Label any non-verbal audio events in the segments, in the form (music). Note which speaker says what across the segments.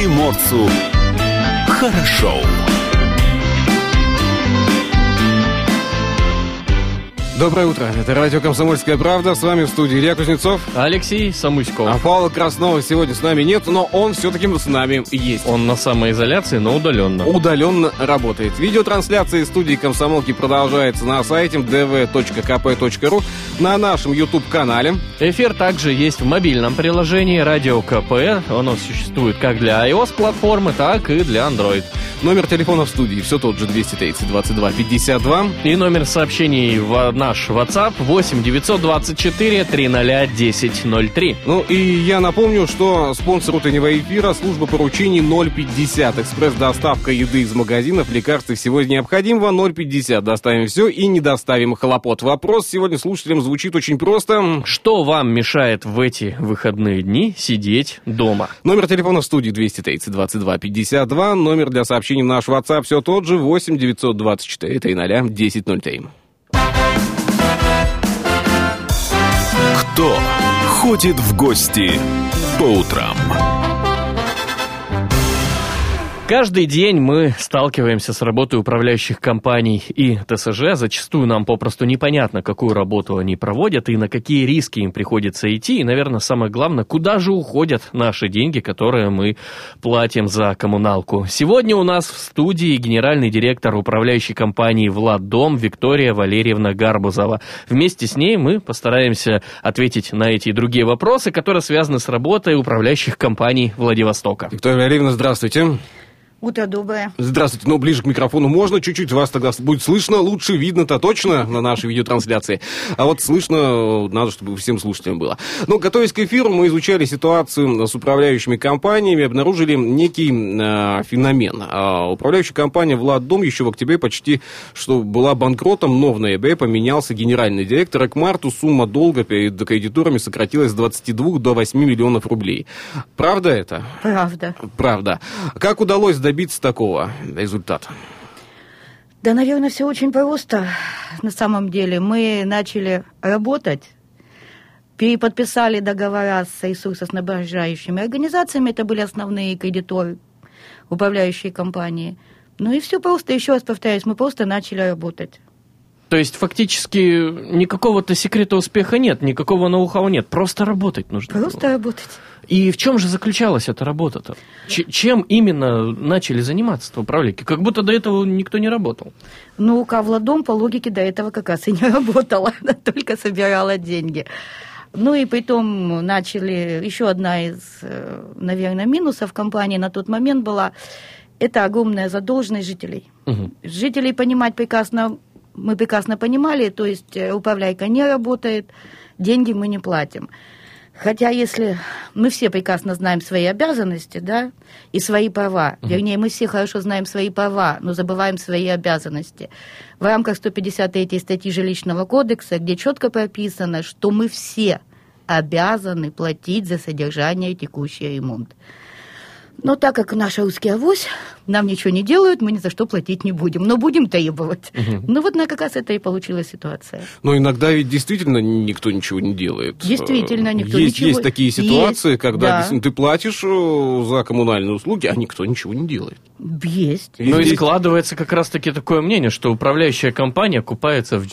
Speaker 1: приморцу хорошо.
Speaker 2: Доброе утро. Это радио «Комсомольская правда». С вами в студии Илья Кузнецов.
Speaker 3: Алексей Самуськов.
Speaker 2: А Павла Краснова сегодня с нами нет, но он все-таки с нами есть.
Speaker 3: Он на самоизоляции, но удаленно.
Speaker 2: Удаленно работает. Видеотрансляция из студии «Комсомолки» продолжается на сайте dv.kp.ru, на нашем YouTube-канале.
Speaker 3: Эфир также есть в мобильном приложении «Радио КП». Оно существует как для iOS-платформы, так и для Android.
Speaker 2: Номер телефона в студии все тот же 230 22 52.
Speaker 3: И номер сообщений в наш WhatsApp 8 924 300 1003.
Speaker 2: Ну и я напомню, что спонсор утреннего эфира служба поручений 050. Экспресс-доставка еды из магазинов, лекарств и всего необходимого 050. Доставим все и не доставим хлопот. Вопрос сегодня слушателям звучит очень просто.
Speaker 3: Что вам мешает в эти выходные дни сидеть дома?
Speaker 2: Номер телефона в студии 230 22 52. Номер для сообщений в наш WhatsApp все тот же 8 924 300 1003.
Speaker 1: Кто ходит в гости по утрам?
Speaker 3: Каждый день мы сталкиваемся с работой управляющих компаний и ТСЖ. Зачастую нам попросту непонятно, какую работу они проводят и на какие риски им приходится идти. И, наверное, самое главное, куда же уходят наши деньги, которые мы платим за коммуналку. Сегодня у нас в студии генеральный директор управляющей компании «Владдом» Виктория Валерьевна Гарбузова. Вместе с ней мы постараемся ответить на эти и другие вопросы, которые связаны с работой управляющих компаний Владивостока.
Speaker 2: Виктория Валерьевна, здравствуйте.
Speaker 4: Утро доброе.
Speaker 2: Здравствуйте. Ну, ближе к микрофону можно чуть-чуть. Вас тогда будет слышно лучше, видно-то точно на нашей видеотрансляции. А вот слышно надо, чтобы всем слушателям было. Ну, готовясь к эфиру, мы изучали ситуацию с управляющими компаниями, обнаружили некий э, феномен. Э, управляющая компания «Владдом» еще в октябре почти что была банкротом, но в ноябре поменялся генеральный директор, и к марту сумма долга перед кредиторами сократилась с 22 до 8 миллионов рублей. Правда это?
Speaker 4: Правда.
Speaker 2: Правда. Как удалось добиться такого результата?
Speaker 4: Да, наверное, все очень просто. На самом деле мы начали работать, переподписали договора с ресурсоснабжающими организациями, это были основные кредиторы, управляющие компании. Ну и все просто, еще раз повторяюсь, мы просто начали работать.
Speaker 3: То есть фактически никакого-то секрета успеха нет, никакого ноу-хау нет, просто работать нужно.
Speaker 4: Просто было. работать.
Speaker 3: И в чем же заключалась эта работа-то? Ч- чем именно начали заниматься управляйки? Как будто до этого никто не работал.
Speaker 4: Ну, Кавладом по логике до этого как раз и не (laughs) работала, она только собирала деньги. Ну и потом начали, еще одна из, наверное, минусов компании на тот момент была, это огромная задолженность жителей. Угу. Жителей понимать прекрасно мы прекрасно понимали, то есть управляйка не работает, деньги мы не платим. Хотя если мы все прекрасно знаем свои обязанности, да, и свои права, uh-huh. вернее, мы все хорошо знаем свои права, но забываем свои обязанности. В рамках 153 статьи Жилищного кодекса, где четко прописано, что мы все обязаны платить за содержание и текущий ремонт. Но так как наша русский авось, нам ничего не делают, мы ни за что платить не будем. Но будем требовать. Угу. Ну вот на как раз это и получилась ситуация.
Speaker 2: Но иногда ведь действительно никто ничего не делает.
Speaker 4: Действительно, никто
Speaker 2: есть,
Speaker 4: ничего...
Speaker 2: Есть такие ситуации, есть, когда да. ты платишь э, за коммунальные услуги, а никто ничего не делает.
Speaker 4: Есть.
Speaker 3: Ну и складывается как раз-таки такое мнение, что управляющая компания купается в,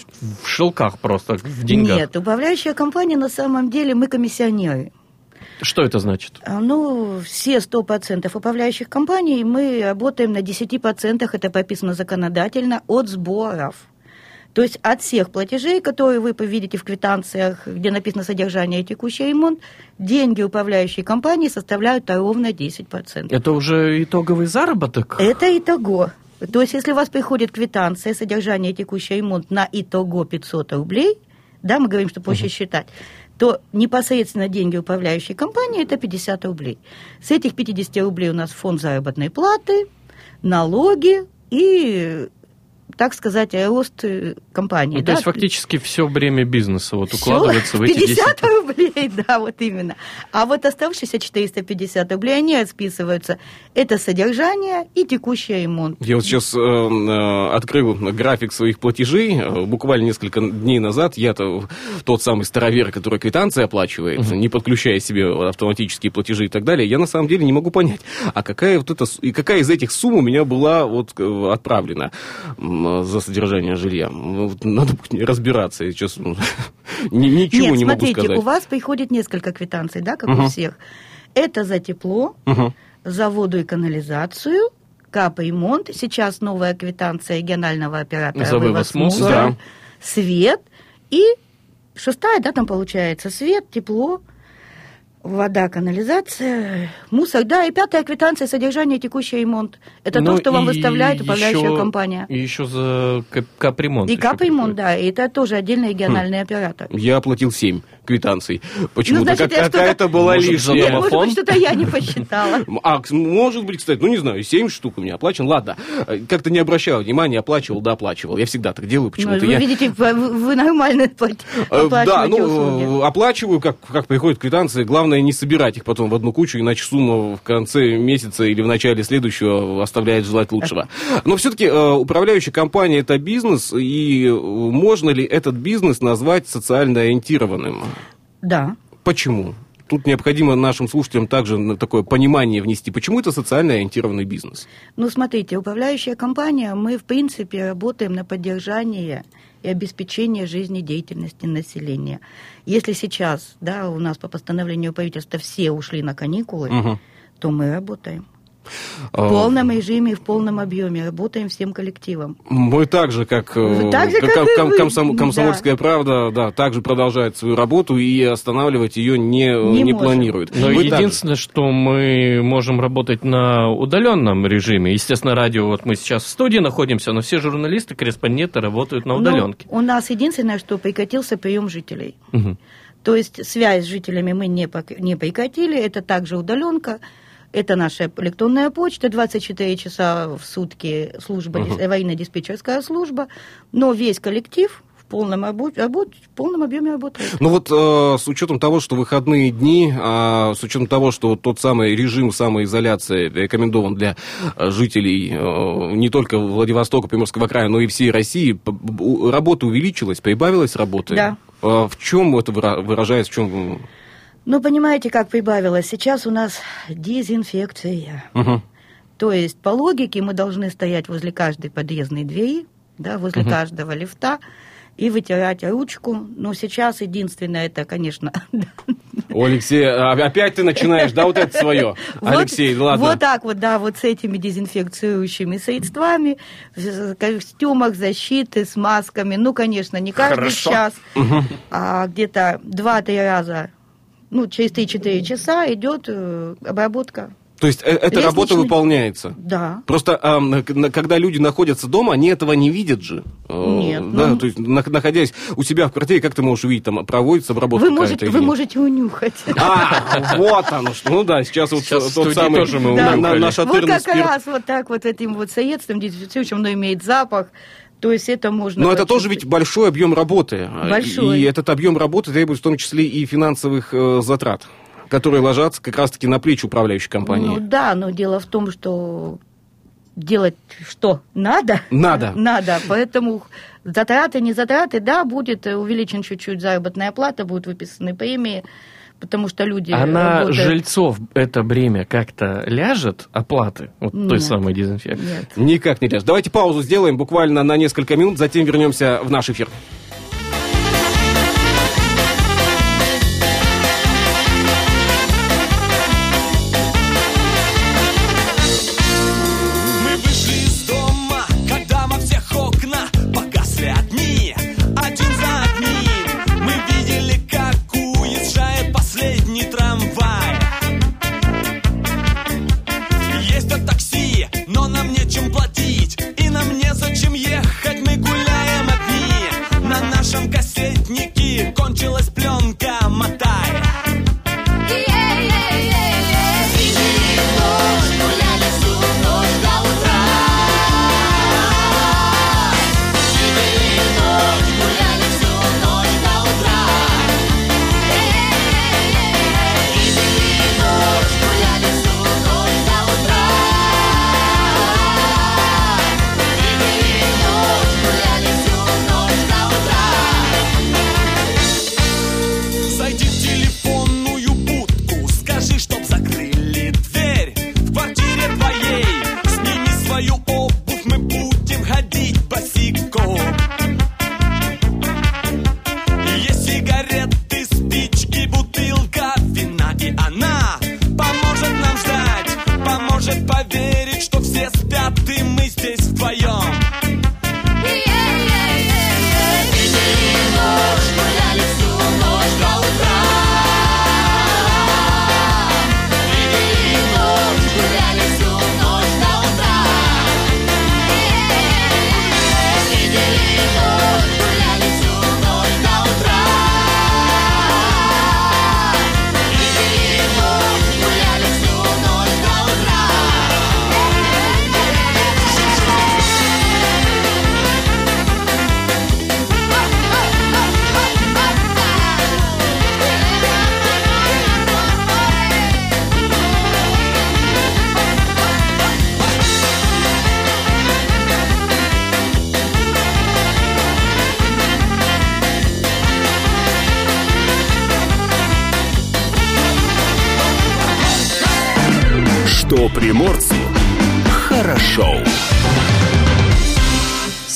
Speaker 3: в шелках просто, в деньгах.
Speaker 4: Нет, управляющая компания на самом деле мы комиссионеры.
Speaker 3: Что это значит?
Speaker 4: Ну, все 100% управляющих компаний мы работаем на 10%, это прописано законодательно, от сборов. То есть от всех платежей, которые вы видите в квитанциях, где написано содержание и текущий ремонт, деньги управляющей компании составляют ровно 10%.
Speaker 3: Это уже итоговый заработок?
Speaker 4: Это итого. То есть если у вас приходит квитанция содержание и текущий ремонт на итого 500 рублей, да, мы говорим, что проще uh-huh. считать, то непосредственно деньги управляющей компании – это 50 рублей. С этих 50 рублей у нас фонд заработной платы, налоги и так сказать, рост э, компании.
Speaker 3: Ну,
Speaker 4: да?
Speaker 3: то есть фактически все время бизнеса вот укладывается в эти 10
Speaker 4: 50 рублей, да, вот именно. А вот оставшиеся 450 рублей, они отсписываются. Это содержание и текущий ремонт.
Speaker 2: Я вот сейчас э, э, открыл график своих платежей. Э, Буквально несколько дней назад я-то тот самый старовер, который квитанции оплачивает, не подключая себе автоматические платежи и так далее, я на самом деле не могу понять, а какая вот эта и какая из этих сумм у меня была вот отправлена за содержание жилья. Ну, вот Надо разбираться. Я сейчас ну, (laughs) ни- ничего
Speaker 4: Нет,
Speaker 2: не могу
Speaker 4: смотрите,
Speaker 2: сказать.
Speaker 4: у вас приходит несколько квитанций, да, как
Speaker 2: Мгм.
Speaker 4: у всех. Это за тепло,
Speaker 2: Мгм.
Speaker 4: за воду и канализацию, капремонт. Сейчас новая квитанция регионального оператора
Speaker 3: За вывоз мусора.
Speaker 2: Да.
Speaker 4: свет и шестая, да, там получается свет, тепло, вода, канализация, мусор, да, и пятая квитанция содержание текущий ремонт. Это
Speaker 3: Ну
Speaker 4: то, что вам выставляет управляющая
Speaker 3: еще-
Speaker 4: компания.
Speaker 3: И еще за кап- капремонт.
Speaker 4: И капремонт,
Speaker 3: приходит.
Speaker 4: да, и это тоже отдельный
Speaker 2: Хм.
Speaker 4: региональный оператор.
Speaker 2: Я оплатил 7 квитанций. Почему-то
Speaker 4: Ну,
Speaker 2: какая-то была
Speaker 3: Может,
Speaker 2: лишняя.
Speaker 4: Нет, может быть, что-то я не посчитала. (laughs)
Speaker 2: А, может быть, кстати, ну не знаю, 7 штук у меня оплачен. Ладно, Э, как-то не обращал внимания, оплачивал, да, оплачивал. Я всегда так делаю,
Speaker 4: Ну,
Speaker 2: почему-то.
Speaker 4: Вы
Speaker 2: я...
Speaker 4: видите, вы нормально (laughs)
Speaker 2: Э, Да,
Speaker 4: оплачиваете услуги.
Speaker 2: ну, э, оплачиваю, как, как приходят квитанции. Главное не собирать их потом в одну кучу, иначе сумма в конце месяца или в начале следующего оставляет желать лучшего. Но все-таки управляющая компания это бизнес, и э, можно ли этот бизнес назвать социально ориентированным?
Speaker 4: Да.
Speaker 2: Почему? Тут необходимо нашим слушателям также на такое понимание внести. Почему это социально ориентированный бизнес?
Speaker 4: Ну, смотрите, управляющая компания, мы, в принципе, работаем на поддержание и обеспечение жизнедеятельности населения. Если сейчас, да, у нас по постановлению правительства все ушли на каникулы,
Speaker 2: Мгм.
Speaker 4: то мы работаем. В
Speaker 2: А,
Speaker 4: полном режиме и в полном объеме работаем всем коллективом.
Speaker 2: Мы так же, как, э,
Speaker 4: Вы так же,
Speaker 2: как-
Speaker 4: как
Speaker 2: ком-
Speaker 4: вы.
Speaker 2: комсом-
Speaker 4: Да.
Speaker 2: комсомольская правда, да, также продолжает свою работу и останавливать ее не,
Speaker 4: Не
Speaker 2: не,
Speaker 4: можем.
Speaker 2: планирует.
Speaker 3: Но
Speaker 2: Вы также.
Speaker 3: единственное, что мы можем работать на удаленном режиме. Естественно, радио, вот мы сейчас в студии находимся, но все журналисты, корреспонденты работают на
Speaker 4: Но
Speaker 3: удаленке.
Speaker 4: у нас единственное, что прекратился прием жителей.
Speaker 3: Мгм.
Speaker 4: То есть связь с жителями мы не, не прекратили, это также удаленка. Это наша электронная почта, 24 часа в сутки служба, дис- аварийно-диспетчерская служба, но весь коллектив в полном, обо- обо- в полном объеме работает.
Speaker 2: Ну вот э, с учетом того, что выходные дни, а с учетом того, что тот самый режим самоизоляции рекомендован для э, жителей э, не только Владивостока, Приморского края, но и всей России, работа увеличилась, прибавилась работы?
Speaker 4: Да.
Speaker 2: Э, В чем это выра- выражается, в чем...
Speaker 4: Ну, понимаете, как прибавилось? Сейчас у нас дезинфекция.
Speaker 2: Мгм.
Speaker 4: То есть, по логике, мы должны стоять возле каждой подъездной двери, да, возле каждого лифта и вытирать ручку. Но сейчас единственное, это, конечно,
Speaker 2: О, Алексей, а опять ты начинаешь, да, вот это свое? (laughs)
Speaker 4: Вот-
Speaker 2: Алексей, ладно.
Speaker 4: Вот так вот, да, вот с этими дезинфекцирующими средствами, в костюмах защиты, с масками. Ну, конечно, не каждый
Speaker 3: Хорошо.
Speaker 4: час, а где-то 2-3 раза, ну, через 3-4 часа идет э, обработка.
Speaker 2: То есть э, эта
Speaker 4: Лестничный-
Speaker 2: работа выполняется?
Speaker 4: Да.
Speaker 2: Просто а, когда люди находятся дома, они этого не видят же. Э,
Speaker 4: Нет,
Speaker 2: Да,
Speaker 4: ну-
Speaker 2: то есть на- находясь у себя в квартире, как ты можешь увидеть, там проводится обработка
Speaker 4: Вы можете, вы можете унюхать. (laughs)
Speaker 2: А, вот оно что. Ну да, сейчас вот
Speaker 3: Сейчас
Speaker 2: тот самый
Speaker 3: тоже мы
Speaker 2: на- на-
Speaker 3: унюхали.
Speaker 2: наш
Speaker 4: Вот как
Speaker 2: спирт.
Speaker 4: раз вот так вот этим вот средством дезинфицирующим, оно имеет запах, то есть это можно...
Speaker 2: Но это тоже ведь большой объем работы.
Speaker 4: Большой.
Speaker 2: И этот объем работы требует в том числе и финансовых э, затрат, которые ложатся как раз-таки на плечи управляющей компании.
Speaker 4: Ну да, но дело в том, что делать что? Надо?
Speaker 2: Надо. (laughs)
Speaker 4: Надо, поэтому затраты, не затраты, да, будет увеличен чуть-чуть заработная плата, будут выписаны премии, потому что люди
Speaker 3: А на
Speaker 4: работают-
Speaker 3: жильцов это бремя как-то ляжет оплаты вот той
Speaker 4: Нет.
Speaker 3: самой дезинфекции?
Speaker 4: Нет.
Speaker 2: Никак не ляжет. Давайте паузу сделаем буквально на несколько минут, затем вернемся в наш эфир.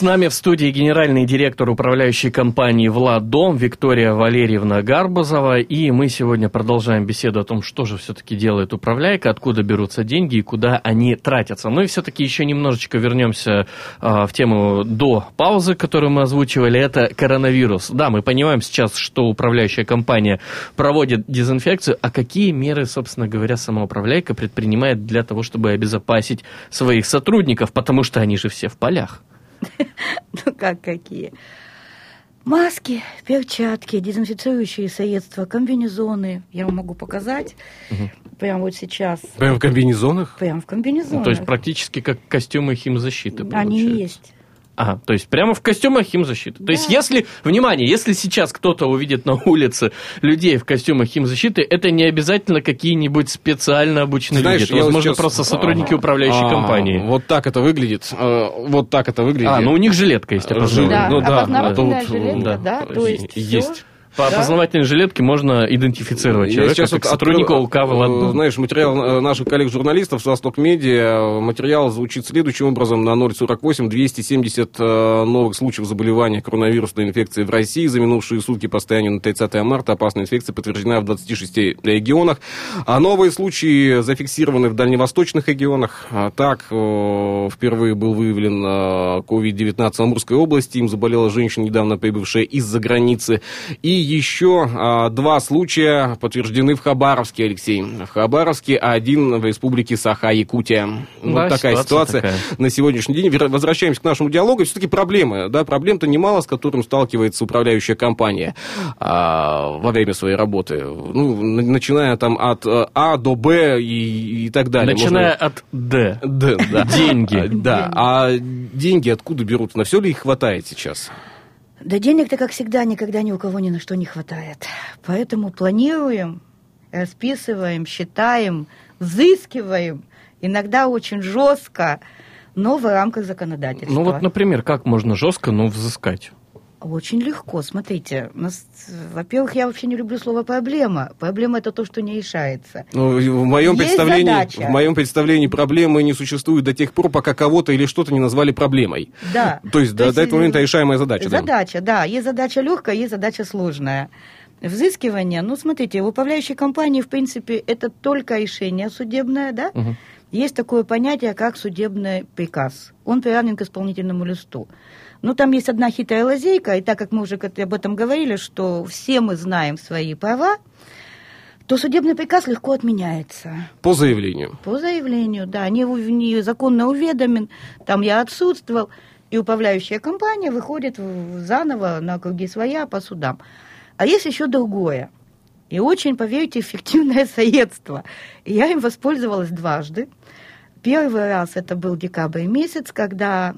Speaker 3: С нами в студии генеральный директор управляющей компании «Владдом» Виктория Валерьевна Гарбузова. И мы сегодня продолжаем беседу о том, что же все-таки делает управляйка, откуда берутся деньги и куда они тратятся. Ну и все-таки еще немножечко вернемся э, в тему до паузы, которую мы озвучивали. Это коронавирус. Да, мы понимаем сейчас, что управляющая компания проводит дезинфекцию. А какие меры, собственно говоря, сама управляйка предпринимает для того, чтобы обезопасить своих сотрудников? Потому что они же все в полях.
Speaker 4: Ну как какие? Маски, перчатки, дезинфицирующие средства, комбинезоны. Я вам могу показать. Прямо вот сейчас.
Speaker 2: Прямо в комбинезонах?
Speaker 4: Прям в комбинезонах.
Speaker 3: Ну, то есть практически как костюмы химзащиты.
Speaker 4: Они
Speaker 3: получается.
Speaker 4: есть.
Speaker 3: Ага, то есть прямо в костюмах химзащиты. То
Speaker 4: Да.
Speaker 3: есть если, внимание, если сейчас кто-то увидит на улице людей в костюмах химзащиты, это не обязательно какие-нибудь специально обученные
Speaker 2: Знаешь,
Speaker 3: люди. Это, возможно,
Speaker 2: сейчас-
Speaker 3: просто сотрудники
Speaker 2: А,
Speaker 3: управляющей
Speaker 2: а,
Speaker 3: компании.
Speaker 2: Вот так это выглядит. э, Вот так это выглядит.
Speaker 3: А, ну у них жилетка есть.
Speaker 4: Да,
Speaker 2: ну да,
Speaker 4: опознавательная
Speaker 2: а тут,
Speaker 4: жилетка, да, то есть
Speaker 2: есть.
Speaker 3: По
Speaker 4: Да.
Speaker 3: опознавательной жилетке можно идентифицировать
Speaker 2: Я
Speaker 3: человека
Speaker 2: сейчас
Speaker 3: как
Speaker 2: вот
Speaker 3: сотрудника
Speaker 2: открыл,
Speaker 3: УК
Speaker 2: э,
Speaker 3: «Владдом».
Speaker 2: Знаешь, материал э, наших коллег-журналистов с Восток Медиа, материал звучит следующим образом. На 048 270 э, новых случаев заболевания коронавирусной инфекцией в России. За минувшие сутки по состоянию на 30 марта опасная инфекция подтверждена в 26 регионах. А новые случаи зафиксированы в дальневосточных регионах. А Так, впервые был выявлен э, COVID-19 в Амурской области. Им заболела женщина, недавно прибывшая из-за границы. И еще а, два случая подтверждены в Хабаровске, Алексей. В Хабаровске, а один в республике Саха-Якутия. Вот
Speaker 3: Да,
Speaker 2: такая
Speaker 3: ситуация
Speaker 2: ситуация
Speaker 3: такая.
Speaker 2: на сегодняшний день. Возвращаемся к нашему диалогу. Все-таки проблемы. Да, проблем-то немало, с которым сталкивается управляющая компания а, во время своей работы. Ну, начиная там от э, А до Б и, и так далее.
Speaker 3: Начиная
Speaker 2: Можно-
Speaker 3: от «Д».
Speaker 2: Д, да.
Speaker 3: Деньги.
Speaker 2: А, Да. А деньги откуда берут? На все ли их хватает сейчас?
Speaker 4: Да денег-то, как всегда, никогда ни у кого ни на что не хватает. Поэтому планируем, расписываем, считаем, взыскиваем. Иногда очень жестко, но в рамках законодательства.
Speaker 3: Ну вот, например, как можно жестко, но взыскать?
Speaker 4: Очень легко. Смотрите, нас, во-первых, я вообще не люблю слово проблема. Проблема это то, что не решается.
Speaker 2: Ну, в моем
Speaker 4: Есть
Speaker 2: представлении,
Speaker 4: задача.
Speaker 2: в моем представлении проблемы не существуют до тех пор, пока кого-то или что-то не назвали проблемой.
Speaker 4: Да.
Speaker 2: То есть до, до этого момента решаемая задача. да.
Speaker 4: Задача, да. Есть задача легкая, есть задача сложная. Взыскивание, ну, смотрите, в управляющей компании, в принципе, это только решение судебное, да?
Speaker 3: Мгм.
Speaker 4: Есть такое понятие, как судебный приказ. Он приравнен к исполнительному листу. Ну, там есть одна хитрая лазейка, и так как мы уже об этом говорили, что все мы знаем свои права, то судебный приказ легко отменяется.
Speaker 2: По заявлению.
Speaker 4: По заявлению, да, не, не законно уведомен, там я отсутствовал, и управляющая компания выходит заново на круги своя по судам. А есть еще другое. И очень, поверьте, эффективное (laughs) средство. И я им воспользовалась дважды. Первый раз это был декабрь месяц, когда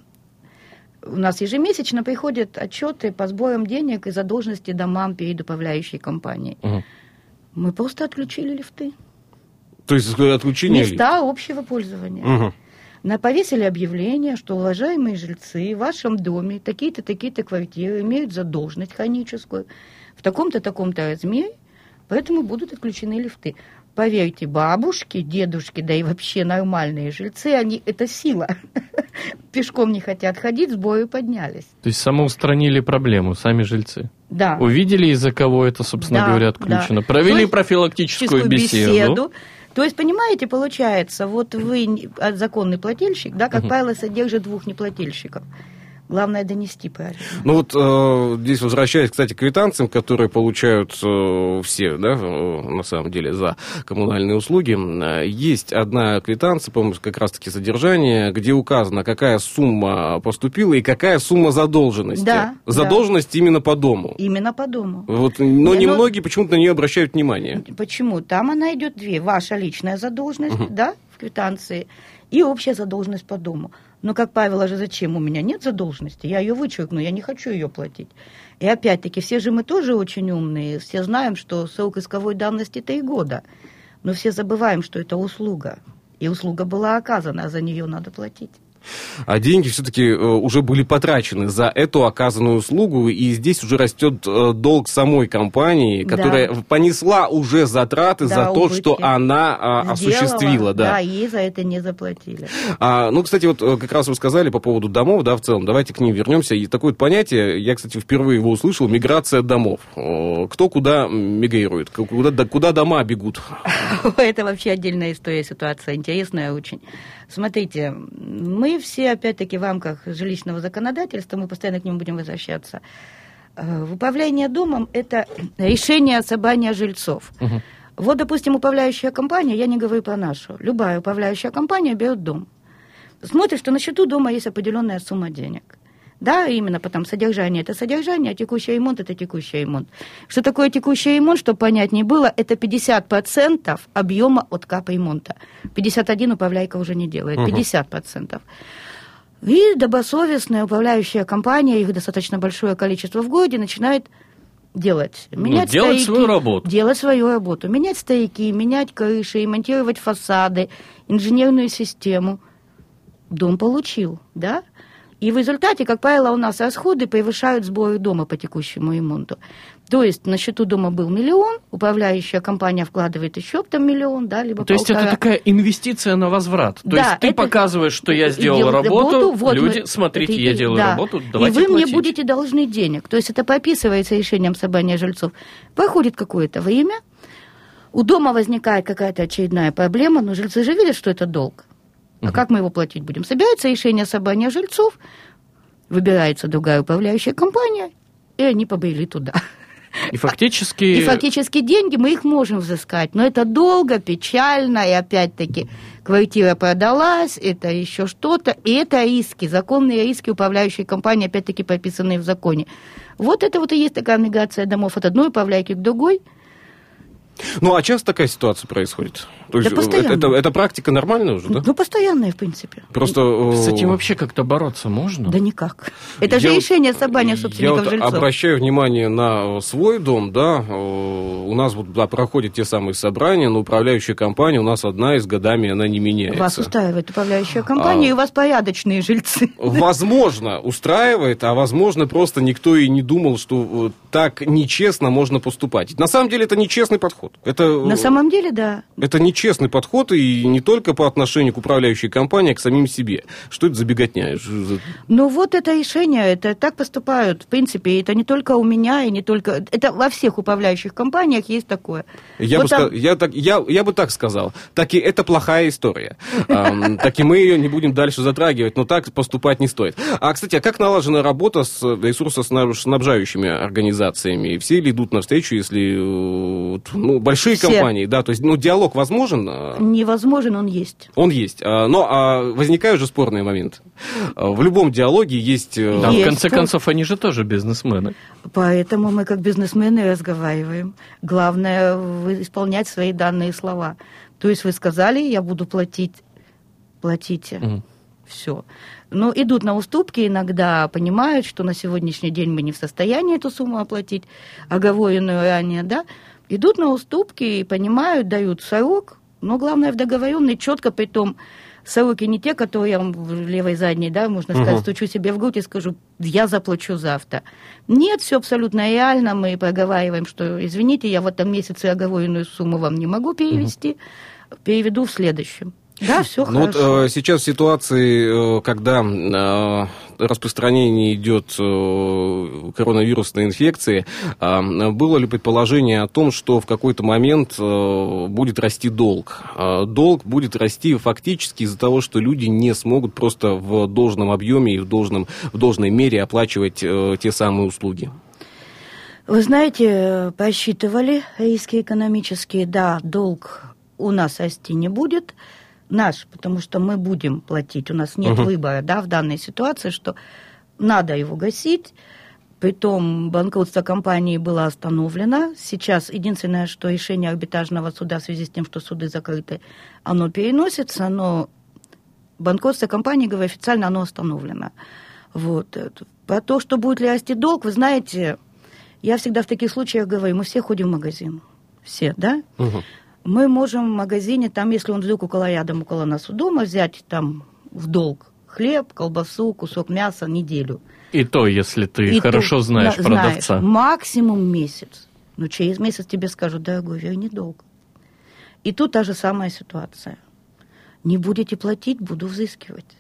Speaker 4: у нас ежемесячно приходят отчеты по сборам денег и задолженности домам перед управляющей компанией.
Speaker 3: Мгм.
Speaker 4: Мы просто отключили лифты.
Speaker 2: То есть отключение...
Speaker 4: Места общего пользования.
Speaker 2: Мгм.
Speaker 4: На повесили объявление, что уважаемые жильцы в вашем доме такие-то, такие-то квартиры имеют задолженность хроническую в таком-то, таком-то размере, поэтому будут отключены лифты. Поверьте, бабушки, дедушки, да и вообще нормальные жильцы, они это сила. (laughs) Пешком не хотят ходить, сборы поднялись.
Speaker 3: То есть самоустранили проблему, сами жильцы.
Speaker 4: Да.
Speaker 3: Увидели, из-за кого это, собственно
Speaker 4: Да,
Speaker 3: говоря,
Speaker 4: да.
Speaker 3: отключено.
Speaker 4: То
Speaker 3: Провели
Speaker 4: есть
Speaker 3: профилактическую
Speaker 4: Чистую
Speaker 3: беседу.
Speaker 4: То есть, понимаете, получается, вот вы а, законный плательщик, да, как
Speaker 3: Мгм.
Speaker 4: правило, содержит двух неплательщиков. Главное донести правильно.
Speaker 2: Ну вот э, здесь возвращаясь, кстати, к квитанциям, которые получают э, все, да, э, на самом деле, за коммунальные услуги, э, есть одна квитанция, по-моему, как раз-таки содержание, где указано, какая сумма поступила и какая сумма задолженности.
Speaker 4: Да,
Speaker 2: Задолженность именно по дому.
Speaker 4: Именно по дому.
Speaker 2: Вот, но
Speaker 4: Не, ну-
Speaker 2: немногие почему-то на нее обращают внимание.
Speaker 4: Почему? Там она идет две. Ваша личная задолженность, да, в квитанции, и общая задолженность по дому. Но, как правило же, зачем? У меня нет задолженности, я ее вычеркну, я не хочу ее платить. И опять-таки, все же мы тоже очень умные, все знаем, что срок исковой давности три года. Но все забываем, что это услуга. И услуга была оказана, а за нее надо платить.
Speaker 2: А деньги все-таки э, уже были потрачены за эту оказанную услугу, и здесь уже растет э, долг самой компании,
Speaker 4: Да.
Speaker 2: которая понесла уже затраты
Speaker 4: Да,
Speaker 2: за то,
Speaker 4: убытки.
Speaker 2: что она а,
Speaker 4: Сделала,
Speaker 2: осуществила. Да.
Speaker 4: Да, ей за это не заплатили.
Speaker 2: А, ну, кстати, вот э, как раз вы сказали по поводу домов, да, в целом, давайте к ним вернемся. И такое вот понятие, я, кстати, впервые его услышал, миграция домов. Кто куда мигрирует, куда, да- куда дома бегут. (laughs)
Speaker 4: Это вообще отдельная история, ситуация интересная очень. Смотрите, мы все, опять-таки, в рамках жилищного законодательства, мы постоянно к нему будем возвращаться. Э, Управление домом – это решение собрания жильцов. Вот, допустим, управляющая компания, я не говорю про нашу, любая управляющая компания берет дом. Смотрит, что на счету дома есть определенная сумма денег. Да, именно потом содержание это содержание, а текущий ремонт это текущий ремонт. Что такое текущий ремонт, чтобы понять не было, это 50% объема от капремонта. 51 управляйка уже не делает, 50%. И добросовестная управляющая компания, их достаточно большое количество в городе, начинает делать. Менять
Speaker 3: Ну, делать
Speaker 4: стояки,
Speaker 3: свою работу.
Speaker 4: Делать свою работу. Менять стояки, менять крыши, ремонтировать фасады, инженерную систему. Дом получил, да? И в результате, как правило, у нас расходы превышают сборы дома по текущему ремонту. То есть на счету дома был миллион, управляющая компания вкладывает еще там миллион, да, либо
Speaker 3: То есть это
Speaker 4: полтора.
Speaker 3: такая инвестиция на возврат. То
Speaker 4: Да,
Speaker 3: есть ты показываешь, что я сделал
Speaker 4: Делал
Speaker 3: работу,
Speaker 4: вот
Speaker 3: люди,
Speaker 4: мы-
Speaker 3: смотрите,
Speaker 4: это-
Speaker 3: я делаю
Speaker 4: да.
Speaker 3: работу,
Speaker 4: И
Speaker 3: давайте
Speaker 4: вы
Speaker 3: платить.
Speaker 4: мне будете должны денег. То есть это прописывается решением собрания жильцов. Проходит какое-то время, у дома возникает какая-то очередная проблема, но жильцы же видят, что это долг. А как мы его платить будем? Собирается решение собрания жильцов, выбирается другая управляющая компания, и они побрели туда.
Speaker 3: И фактически...
Speaker 4: И фактически деньги мы их можем взыскать, но это долго, печально, и опять-таки квартира продалась, это еще что-то, и это риски, законные риски управляющей компании, опять-таки прописанные в законе. Вот это вот и есть такая миграция домов от одной управляйки к другой.
Speaker 2: Ну, а часто такая ситуация происходит? То есть
Speaker 4: Да
Speaker 2: э,
Speaker 4: постоянно.
Speaker 2: это, это практика нормальная уже, да?
Speaker 4: Ну, постоянная, в принципе.
Speaker 2: Просто... э,
Speaker 3: С этим вообще как-то бороться можно?
Speaker 4: Да никак. Это же
Speaker 2: Я вот-
Speaker 4: решение собрания
Speaker 2: Я
Speaker 4: собственников
Speaker 2: вот
Speaker 4: жильцов.
Speaker 2: обращаю внимание на э, свой дом, да, э, у нас вот да, проходят те самые собрания, но управляющая компания у нас одна, и с годами она не меняется.
Speaker 4: Вас устраивает управляющая компания,
Speaker 2: А.
Speaker 4: и у вас порядочные жильцы.
Speaker 2: Возможно, устраивает, а возможно, просто никто и не думал, что э, так нечестно можно поступать. На самом деле это нечестный подход. Это, э,
Speaker 4: На самом деле, да.
Speaker 2: это нечестный подход, и не только по отношению к управляющей компании, а к самим себе. Что это за беготня?
Speaker 4: Ну вот это решение, это так поступают, в принципе, это не только у меня, и не только... Это во всех управляющих компаниях есть такое.
Speaker 2: Я,
Speaker 4: Вот
Speaker 2: бы,
Speaker 4: там-
Speaker 2: ска- я, так, я, я бы так сказал. Так и это плохая история. Так и мы ее не будем дальше затрагивать, но так поступать не стоит. А, кстати, а как налажена работа с ресурсоснабжающими организациями? Все ли идут навстречу, если э, вот, ну, большие
Speaker 4: Все.
Speaker 2: компании, да, то есть ну, диалог возможен? а,
Speaker 4: Невозможен он есть.
Speaker 2: Он есть. А, Но а, возникают же спорные моменты. А, В любом диалоге есть... э,
Speaker 3: Да, в
Speaker 4: Есть.
Speaker 3: конце концов, они же тоже бизнесмены.
Speaker 4: Поэтому мы как бизнесмены разговариваем. Главное в- исполнять свои данные слова. То есть вы сказали, я буду платить, платите.
Speaker 3: Мгм.
Speaker 4: Все. Но идут на уступки иногда, понимают, что на сегодняшний день мы не в состоянии эту сумму оплатить, оговоренную ранее, да. Идут на уступки и понимают, дают срок, но главное в договоренный четко, при том сроки не те, которые я в левой задней, да, можно сказать,
Speaker 2: Мгм.
Speaker 4: стучу себе в грудь и скажу, я заплачу завтра. Нет, все абсолютно реально, мы проговариваем, что, извините, я в этом месяце оговоренную сумму вам не могу перевести, переведу в следующем. Да, все
Speaker 2: Ну вот
Speaker 4: хорошо.
Speaker 2: э, сейчас в ситуации, э, когда э, распространение идет э, коронавирусной инфекции, э, было ли предположение о том, что в какой-то момент э, будет расти долг? Э, Долг будет расти фактически из-за того, что люди не смогут просто в должном объеме и в, должном, в должной мере оплачивать э, те самые услуги.
Speaker 4: Вы знаете, посчитывали риски экономические, да, долг у нас расти не будет, наш, потому что мы будем платить, у нас нет
Speaker 2: Мгм.
Speaker 4: выбора, да, в данной ситуации, что надо его гасить, Притом банкротство компании было остановлено. Сейчас единственное, что решение арбитражного суда в связи с тем, что суды закрыты, оно переносится, но банкротство компании, говорю, официально оно остановлено. Вот. Про то, что будет ли расти долг, вы знаете, я всегда в таких случаях говорю, мы все ходим в магазин. Все, да?
Speaker 2: Мгм.
Speaker 4: Мы можем в магазине, там, если он вдруг около рядом, около нас у дома, взять там в долг хлеб, колбасу, кусок мяса неделю.
Speaker 3: И то, если ты
Speaker 4: И
Speaker 3: хорошо
Speaker 4: то,
Speaker 3: знаешь
Speaker 4: да,
Speaker 3: продавца.
Speaker 4: максимум месяц. Но через месяц тебе скажут, дорогой, я недолго. И тут та же самая ситуация. Не будете платить, буду взыскивать.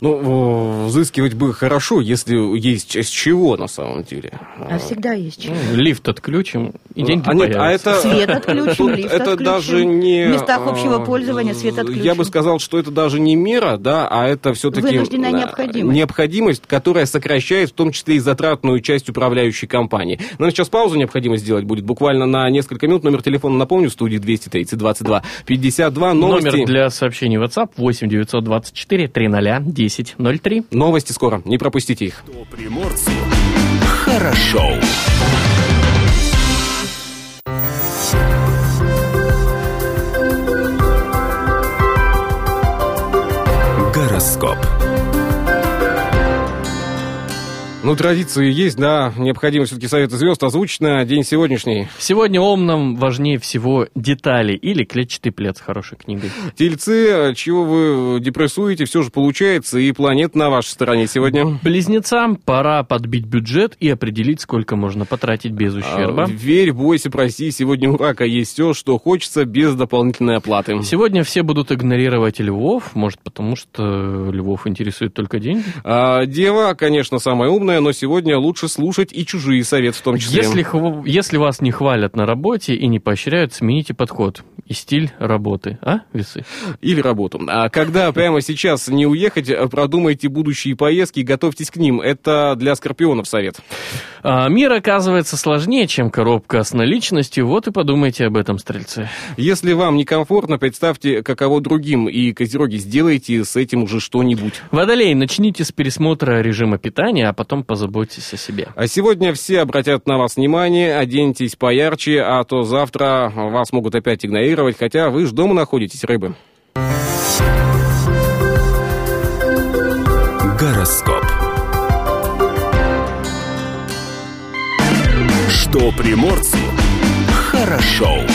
Speaker 2: Ну, э, взыскивать бы хорошо, если есть с чего на самом деле.
Speaker 4: А всегда есть чем.
Speaker 3: Ну, Лифт отключим, и деньги
Speaker 2: А нет, а это,
Speaker 4: Свет (laughs) отключим,
Speaker 2: тут
Speaker 4: лифт
Speaker 2: это
Speaker 4: отключим.
Speaker 2: даже не...
Speaker 4: В местах
Speaker 2: э,
Speaker 4: общего пользования свет
Speaker 2: Я
Speaker 4: отключим.
Speaker 2: бы сказал, что это даже не мера, да, а это все-таки...
Speaker 4: Вынужденная необходимость.
Speaker 2: Необходимость, которая сокращает в том числе и затратную часть управляющей компании. Нам сейчас паузу необходимо сделать будет буквально на несколько минут. Номер телефона, напомню, в студии 230 22 52. Новости,
Speaker 3: Номер для сообщений WhatsApp 8 924 300 1003.
Speaker 2: Новости скоро, не пропустите их.
Speaker 1: Приморцу хорошо. Гороскоп.
Speaker 2: Ну, традиции есть, да, необходимо все-таки Совета звезд озвучить на день сегодняшний.
Speaker 3: Сегодня умным важнее всего детали или клетчатый плед с хорошей книгой.
Speaker 2: Тельцы, чего вы депрессуете, все же получается, и планета на вашей стороне сегодня.
Speaker 3: Близнецам пора подбить бюджет и определить, сколько можно потратить без ущерба.
Speaker 2: А, Верь, бойся, проси, сегодня у рака есть все, что хочется, без дополнительной оплаты.
Speaker 3: Сегодня все будут игнорировать львов, может, потому что львов интересует только деньги.
Speaker 2: А, дева, конечно, самая умная, но сегодня лучше слушать и чужие советы в том числе.
Speaker 3: Если, хв- если вас не хвалят на работе и не поощряют, смените подход и стиль работы. А, весы?
Speaker 2: Или работу. А когда прямо сейчас не уехать, продумайте будущие поездки и готовьтесь к ним. Это для скорпионов совет.
Speaker 3: А, мир оказывается сложнее, чем коробка с наличностью. Вот и подумайте об этом, стрельцы.
Speaker 2: Если вам некомфортно, представьте, каково другим, и, козероги, сделайте с этим уже что-нибудь.
Speaker 3: Водолей, начните с пересмотра режима питания, а потом позаботьтесь о себе.
Speaker 2: А сегодня все обратят на вас внимание, оденьтесь поярче, а то завтра вас могут опять игнорировать, хотя вы ж дома находитесь, рыбы.
Speaker 1: Гороскоп. Что приморцу хорошо.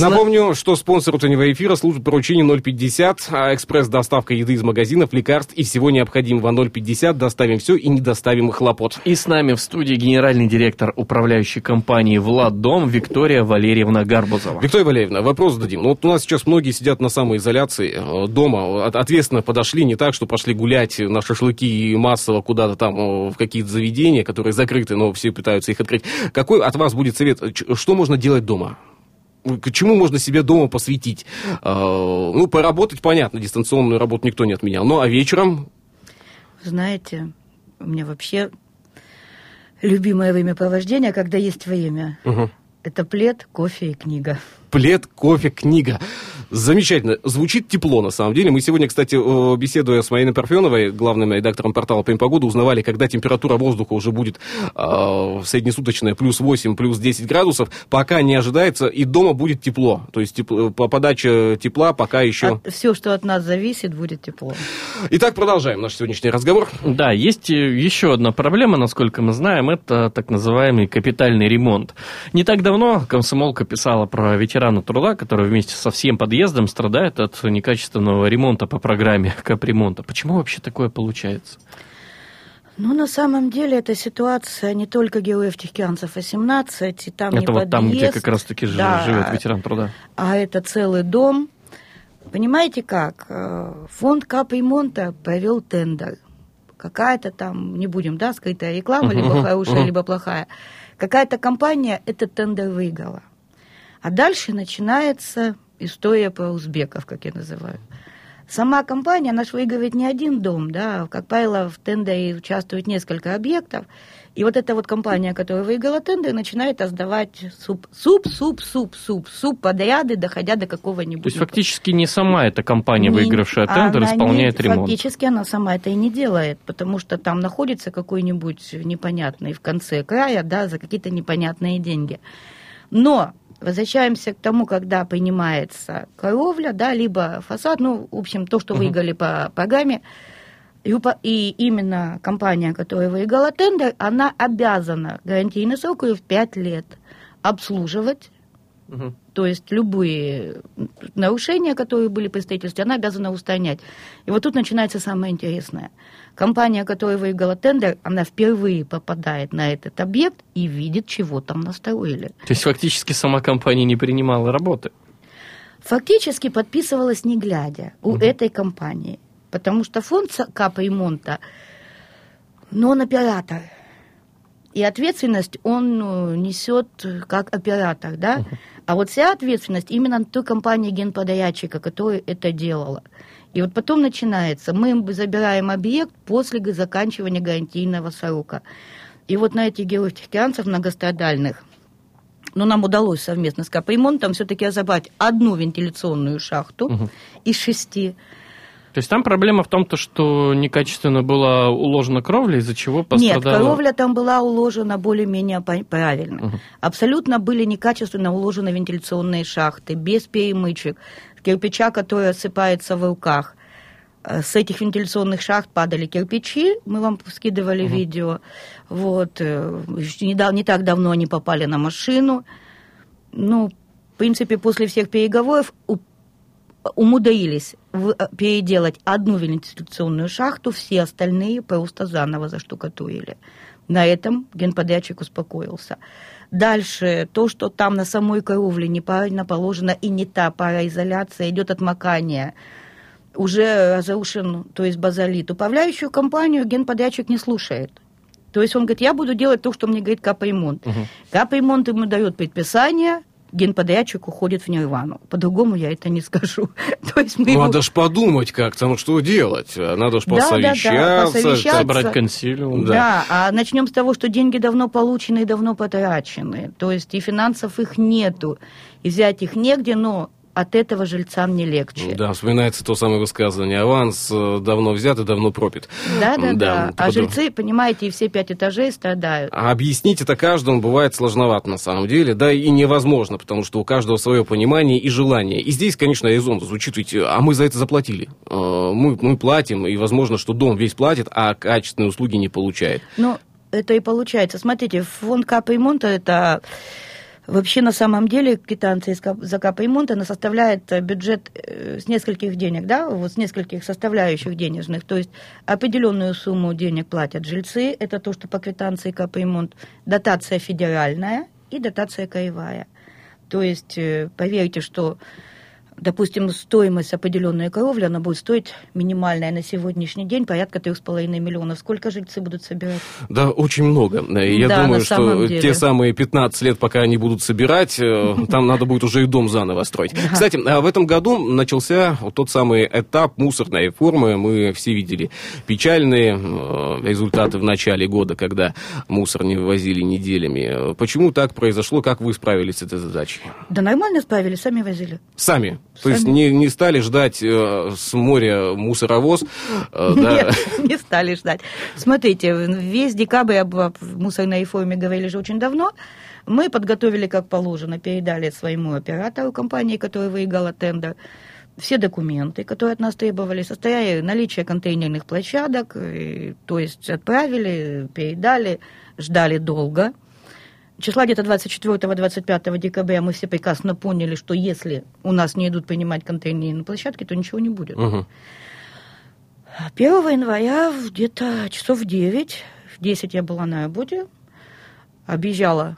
Speaker 2: Напомню, что спонсор утреннего эфира служба поручения 050, а экспресс-доставка еды из магазинов, лекарств и всего необходимого 050. Доставим все и не доставим хлопот.
Speaker 3: И с нами в студии генеральный директор управляющей компании «Влад Дом» Виктория Валерьевна Гарбузова.
Speaker 2: Виктория Валерьевна, вопрос зададим. Ну, вот у нас сейчас многие сидят на самоизоляции э, дома, от- ответственно подошли, не так, что пошли гулять на шашлыки и массово куда-то там э, в какие-то заведения, которые закрыты, но все пытаются их открыть. Какой от вас будет совет? Что можно делать дома? К чему можно себе дома посвятить? Э, Ну, поработать, понятно, дистанционную работу никто не отменял. Ну, а вечером
Speaker 4: Знаете, у меня вообще любимое времяпровождение, когда есть время.
Speaker 2: Мгм.
Speaker 4: Это плед, кофе и книга.
Speaker 2: Плед, кофе, книга. Замечательно. Звучит тепло, на самом деле. Мы сегодня, кстати, э, беседуя с Мариной Парфеновой, главным редактором портала «Прям погода», узнавали, когда температура воздуха уже будет э, среднесуточная плюс 8, плюс 10 градусов. Пока не ожидается, и дома будет тепло. То есть тепло- по подаче тепла пока еще...
Speaker 4: все, что от нас зависит, будет тепло.
Speaker 2: Итак, продолжаем наш сегодняшний разговор.
Speaker 3: Да, есть э, еще одна проблема, насколько мы знаем, это так называемый капитальный ремонт. Не так давно комсомолка писала про ветерана труда, который вместе со всем подъездом страдает от некачественного ремонта по программе (laughs) капремонта. Почему вообще такое получается?
Speaker 4: Ну, на самом деле, эта ситуация не только героев Тихоокеанцев 18, и там не
Speaker 3: это вот там, где
Speaker 4: подъезд,
Speaker 3: как раз-таки
Speaker 4: да,
Speaker 3: живет ветеран труда.
Speaker 4: а это целый дом. Понимаете как? Э, Фонд капремонта провел тендер. Какая-то там, не будем, да, скрытая реклама, либо хорошая, либо плохая. Какая-то компания этот тендер выиграла. А дальше начинается история про узбеков, как я называю. Сама компания, она же выигрывает не один дом, да, как правило, в тендере участвует несколько объектов, и вот эта вот компания, которая выиграла тендер, начинает сдавать суп, суп, суп, суп, суп, суп подряды, доходя до какого-нибудь...
Speaker 3: То есть фактически не сама эта компания,
Speaker 4: Не-
Speaker 3: выигравшая тендер, исполняет
Speaker 4: не-
Speaker 3: ремонт.
Speaker 4: Фактически она сама это и не делает, потому что там находится какой-нибудь непонятный в конце края, да, за какие-то непонятные деньги. Но возвращаемся к тому, когда принимается кровля, да, либо фасад, ну, в общем, то, что выиграли по программе, и упа- и именно компания, которая выиграла тендер, она обязана гарантийный срок ее в 5 лет обслуживать То есть любые нарушения, которые были при строительстве, она обязана устранять. И вот тут начинается самое интересное. Компания, которая выиграла тендер, она впервые попадает на этот объект и видит, чего там настроили.
Speaker 3: То есть фактически сама компания не принимала работы?
Speaker 4: Фактически подписывалась не глядя у угу. этой компании. Потому что фонд капремонта, но он оператор. И ответственность он ну, несет как оператор, да? Uh-huh. А вот вся ответственность именно той компании генподрядчика, которая это делала. И вот потом начинается, мы забираем объект после заканчивания гарантийного срока. И вот на этих героев многострадальных, но нам удалось совместно с капремонтом все-таки разобрать одну вентиляционную шахту угу. из шести,
Speaker 3: то есть там проблема в том, то, что некачественно была уложена кровля, из-за чего пострадала...
Speaker 4: Нет, кровля там была уложена более-менее правильно. Угу. Абсолютно были некачественно уложены вентиляционные шахты, без перемычек, кирпича, который осыпается в руках. Э, с этих вентиляционных шахт падали кирпичи, мы вам скидывали угу. видео. Вот. Э, не, не так давно они попали на машину. Ну, в принципе, после всех переговоров умудрились э, переделать одну вентиляционную шахту, все остальные просто заново заштукатурили. На этом генподрядчик успокоился. Дальше, то, что там на самой кровле неправильно положена и не та пароизоляция, идет отмокание, уже разрушен, то есть базалит. Управляющую компанию генподрядчик не слушает. То есть он говорит, я буду делать то, что мне говорит капремонт. Угу. Капремонт ему дает предписание, генподрядчик уходит в нирвану. По-другому я это не скажу. (laughs)
Speaker 2: То есть мы Надо его... ж подумать как-то, ну что делать? Надо ж посовещаться. Да, да,
Speaker 3: посовещаться. Собрать консилиум.
Speaker 4: Да. да, а начнем с того, что деньги давно получены и давно потрачены. То есть и финансов их нету. И взять их негде, но от этого жильцам не легче.
Speaker 2: Да, вспоминается то самое высказывание. Аванс э, давно взят и давно пропит.
Speaker 4: Да, да, да. А жильцы, понимаете, и все пять этажей страдают.
Speaker 2: А объяснить это каждому бывает сложновато на самом деле, да, и невозможно, потому что у каждого свое понимание и желание. И здесь, конечно, резон звучит, ведь, а мы за это заплатили. Э, мы, мы платим, и возможно, что дом весь платит, а качественные услуги не получает.
Speaker 4: Ну, это и получается. Смотрите, фонд капремонта – это Вообще, на самом деле, квитанция за капремонт, она составляет э, бюджет э, с нескольких денег, да, вот с нескольких составляющих денежных. То есть определенную сумму денег платят жильцы, это то, что по квитанции капремонт, дотация федеральная и дотация краевая. То есть, э, поверьте, что допустим, стоимость определенной кровли, она будет стоить минимальная на сегодняшний день порядка 3,5 миллионов. Сколько жильцы будут собирать?
Speaker 2: Да, очень много. Я да, думаю, что деле. те самые 15 лет, пока они будут собирать, э, (laughs) там надо будет уже и дом заново строить. Кстати, а в этом году начался тот самый этап мусорной реформы. Мы все видели печальные э, результаты в начале года, когда мусор не вывозили неделями. Почему так произошло? Как вы справились с этой задачей?
Speaker 4: Да нормально справились, сами возили.
Speaker 2: Сами? То есть не, не стали ждать э, с моря мусоровоз?
Speaker 4: Э, Нет, да? (laughs) не стали ждать. Смотрите, весь декабрь об, об мусорной реформе говорили же очень давно. Мы подготовили как положено, передали своему оператору компании, которая выиграла тендер, все документы, которые от нас требовали, состояли наличие контейнерных площадок, и, то есть отправили, передали, ждали долго – числа где-то 24-25 декабря мы все прекрасно поняли, что если у нас не идут принимать контейнеры на площадке, то ничего не будет. Угу. 1 января где-то часов в 9, в 10 я была на работе, объезжала.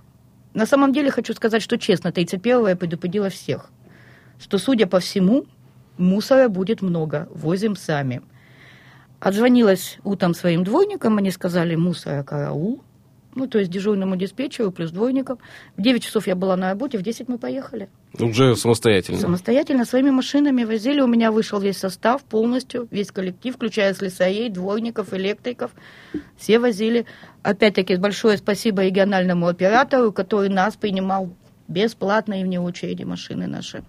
Speaker 4: На самом деле хочу сказать, что честно, 31 я предупредила всех, что, судя по всему, мусора будет много, возим сами. Отзвонилась утром своим двойникам, они сказали, мусора караул, ну, то есть дежурному диспетчеру плюс двойникам. В 9 часов я была на работе, в 10 мы поехали.
Speaker 2: Уже самостоятельно?
Speaker 4: Самостоятельно, своими машинами возили. У меня вышел весь состав полностью, весь коллектив, включая слесарей, двойников, электриков. Все возили. Опять-таки, большое спасибо региональному оператору, который нас принимал бесплатно и вне очереди машины наши.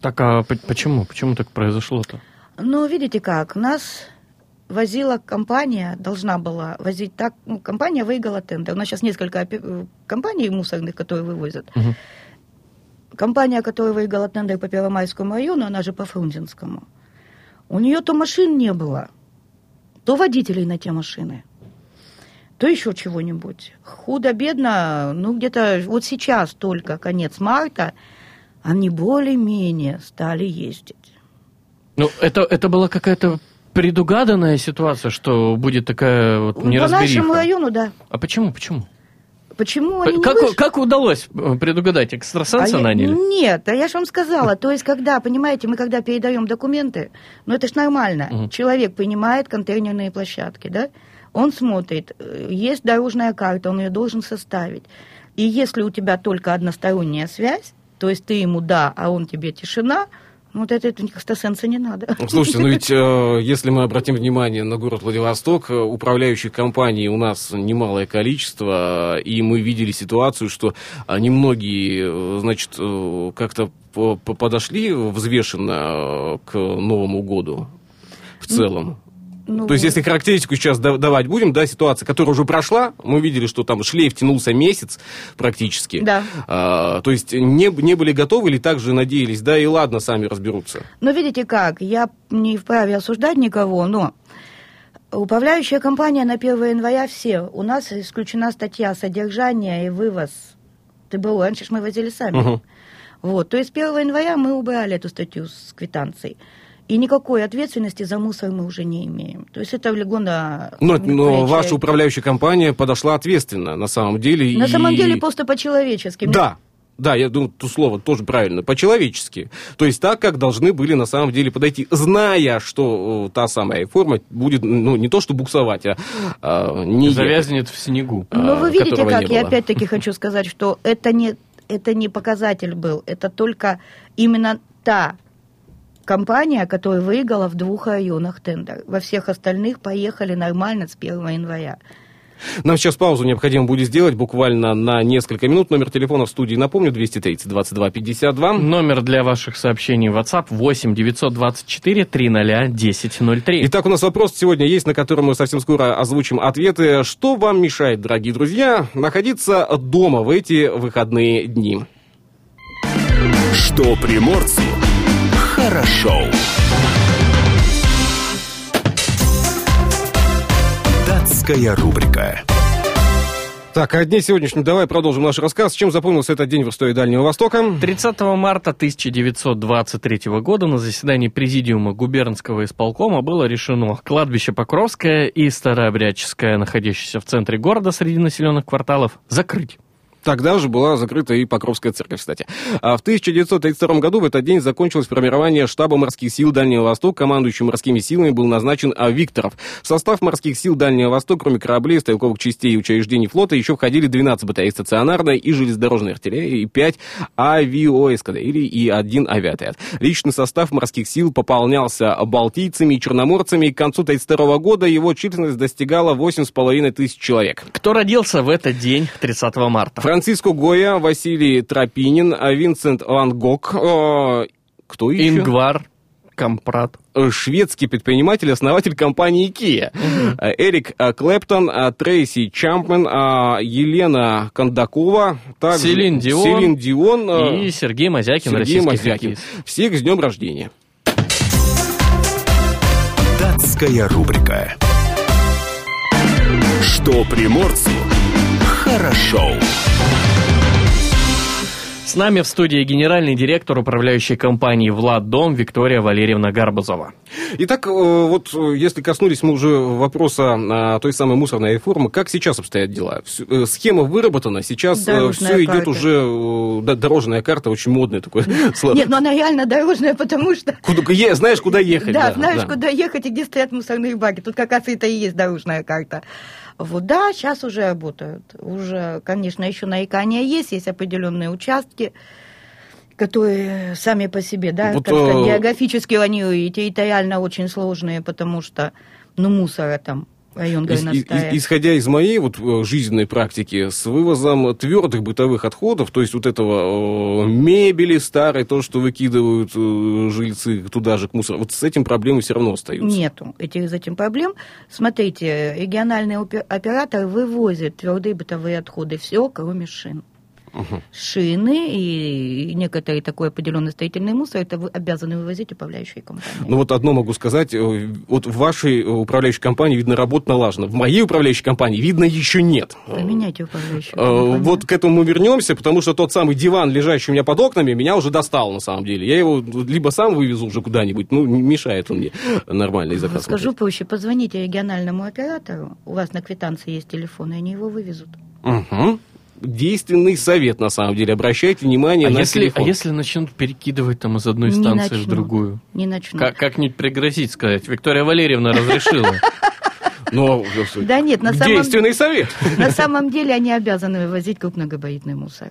Speaker 3: Так, а почему? Почему так произошло-то?
Speaker 4: Ну, видите как, нас возила компания, должна была возить так, ну, компания выиграла тендер. У нас сейчас несколько компаний мусорных, которые вывозят. Угу. Компания, которая выиграла тендер по Первомайскому району, она же по Фрунзенскому, у нее то машин не было, то водителей на те машины. то еще чего-нибудь. Худо-бедно, ну где-то вот сейчас только конец марта, они более-менее стали ездить.
Speaker 3: Ну, это, это была какая-то предугаданная ситуация, что будет такая вот
Speaker 4: По нашему
Speaker 3: неразбериха?
Speaker 4: району, да.
Speaker 3: А почему, почему?
Speaker 4: Почему они не
Speaker 3: Как,
Speaker 4: вышли?
Speaker 3: как удалось э, предугадать? Экстрасенса
Speaker 4: А я-
Speaker 3: наняли?
Speaker 4: Нет, а я же вам сказала, то есть, когда, понимаете, мы когда передаем документы, ну это ж нормально.
Speaker 3: Мгм.
Speaker 4: Человек принимает контейнерные площадки, да? Он смотрит, э, есть дорожная карта, он ее должен составить. И если у тебя только односторонняя связь, то есть ты ему да, а он тебе тишина, вот это, это экстрасенса не надо.
Speaker 2: Слушайте, ну ведь э, если мы обратим внимание на город Владивосток, э, управляющих компаний у нас немалое количество, э, и мы видели ситуацию, что немногие, э, значит, как-то по- по- подошли взвешенно к Новому году в целом.
Speaker 4: Ну,
Speaker 2: То есть, если характеристику сейчас да- давать будем, да, ситуация, которая уже прошла, мы видели, что там шлейф тянулся месяц практически.
Speaker 4: Да.
Speaker 2: А, то есть, не, не были готовы или также надеялись, да, и ладно, сами разберутся.
Speaker 4: Но видите как, я не вправе осуждать никого, но управляющая компания на 1 января все. У нас исключена статья содержания и вывоз ТБО. Раньше мы возили сами.
Speaker 2: Мгм.
Speaker 4: Вот, то есть 1 января мы убрали эту статью с квитанцией. И никакой ответственности за мусор мы уже не имеем. То есть это легло на...
Speaker 2: Но, но ваша управляющая компания подошла ответственно, на самом деле.
Speaker 4: На
Speaker 2: и-
Speaker 4: самом деле просто по-человечески.
Speaker 2: Да, да, я думаю, то слово тоже правильно, по-человечески. То есть так, как должны были на самом деле подойти, зная, что э, та самая форма будет, ну, не то что буксовать, а, а, не.
Speaker 3: Завязнет в снегу.
Speaker 4: Но
Speaker 2: а,
Speaker 4: вы видите,
Speaker 2: которого
Speaker 4: как я опять-таки (laughs) хочу сказать, что это не, это не показатель был, это только именно та компания, которая выиграла в двух районах тендер. Во всех остальных поехали нормально с 1 января.
Speaker 2: Нам сейчас паузу необходимо будет сделать буквально на несколько минут. Номер телефона в студии, напомню, 230 22 52.
Speaker 3: Номер для ваших сообщений в WhatsApp 8 924 300 1003.
Speaker 2: Итак, у нас вопрос сегодня есть, на который мы совсем скоро озвучим ответы. Что вам мешает, дорогие друзья, находиться дома в эти выходные дни?
Speaker 1: Что приморцу хорошо. Датская рубрика.
Speaker 2: Так, о дне сегодняшнем давай продолжим наш рассказ. Чем запомнился этот день в истории Дальнего Востока?
Speaker 3: 30 марта 1923 года на заседании Президиума губернского исполкома было решено кладбище Покровское и Старообрядческое, находящееся в центре города среди населенных кварталов, закрыть.
Speaker 2: Тогда же была закрыта и Покровская церковь, кстати. А в 1932 году в этот день закончилось формирование штаба морских сил Дальнего Востока. Командующим морскими силами был назначен А. Викторов. В состав морских сил Дальнего Востока, кроме кораблей, стрелковых частей и учреждений флота, еще входили 12 батарей стационарной и железнодорожной артиллерии и 5 авиаэскадрилий и один авиаотряд. Личный состав морских сил пополнялся балтийцами и черноморцами. К концу 1932 года его численность достигала 8,5 тысяч человек.
Speaker 3: Кто родился в этот день, 30 марта?
Speaker 2: Франциско Гоя, Василий Тропинин, а Винсент Ван Гог, э, кто еще?
Speaker 3: Ингвар Компрат.
Speaker 2: Э, Шведский предприниматель, основатель компании IKEA. Э, Эрик Клэптон, Трейси Чампмен, Елена Кондакова, также
Speaker 3: Селин Дион
Speaker 2: Селин Дион,
Speaker 3: И Сергей Мазякин,
Speaker 2: Сергей
Speaker 3: российский
Speaker 2: Мазякин.
Speaker 3: хоккеист.
Speaker 2: Всех с днем рождения.
Speaker 1: Датская рубрика. Что приморцу хорошо.
Speaker 3: С нами в студии генеральный директор управляющей компании «Влад Дом» Виктория Валерьевна Гарбузова.
Speaker 2: Итак, э, вот э, если коснулись мы уже вопроса а, той самой мусорной реформы, как сейчас обстоят дела? Э, Схема выработана, сейчас
Speaker 4: Дорожная
Speaker 2: все идет
Speaker 4: карта.
Speaker 2: уже, да, дорожная карта, очень модное такое (laughs) слово.
Speaker 4: Нет, но она реально дорожная, потому что...
Speaker 2: Куда- е- знаешь, куда (laughs) ехать.
Speaker 4: Да, знаешь,
Speaker 2: да.
Speaker 4: куда ехать и где стоят мусорные баки. Тут как раз это и есть дорожная карта. Вот, да, сейчас уже работают. Уже, конечно, еще нарекания есть, есть определенные участки, которые сами по себе, да,
Speaker 2: Вот,
Speaker 4: как сказать,
Speaker 2: э,
Speaker 4: географически они и территориально очень сложные, потому что, ну, мусора там
Speaker 2: Ис- и- исходя из моей вот э, жизненной практики, с вывозом твердых бытовых отходов, то есть вот этого э, мебели старой, то, что выкидывают э, жильцы туда же к мусору, вот с этим проблемы все равно остаются.
Speaker 4: Нету этих, с этим проблем. Смотрите, региональный опе- оператор вывозит твердые бытовые отходы, все, кроме шин. Шины и некоторый такой определенный строительный мусор, это вы обязаны вывозить управляющие компании.
Speaker 2: Ну вот одно могу сказать, э, вот в вашей управляющей компании, видно, работа налажена. В моей управляющей компании, видно, еще нет.
Speaker 4: Поменяйте управляющую
Speaker 2: Э,
Speaker 4: компанию.
Speaker 2: Вот к этому мы вернемся, потому что тот самый диван, лежащий у меня под окнами, меня уже достал на самом деле. Я его либо сам вывезу уже куда-нибудь, ну, мешает он мне нормальный заказ.
Speaker 4: Скажу проще, позвоните региональному оператору, у вас на квитанции есть телефон, и они его вывезут.
Speaker 2: Мгм. Действенный совет, на самом деле. Обращайте внимание
Speaker 3: А
Speaker 2: на
Speaker 3: если, а
Speaker 2: телефон.
Speaker 3: если начнут перекидывать там из одной
Speaker 4: Не
Speaker 3: станции в
Speaker 4: начнут.
Speaker 3: другую?
Speaker 4: Не начнут.
Speaker 3: Как, как-нибудь пригрозить, сказать? Виктория Валерьевна разрешила.
Speaker 2: Но,
Speaker 4: Да нет, на самом,
Speaker 2: действенный совет.
Speaker 4: на самом деле они обязаны вывозить крупногабаритный мусор.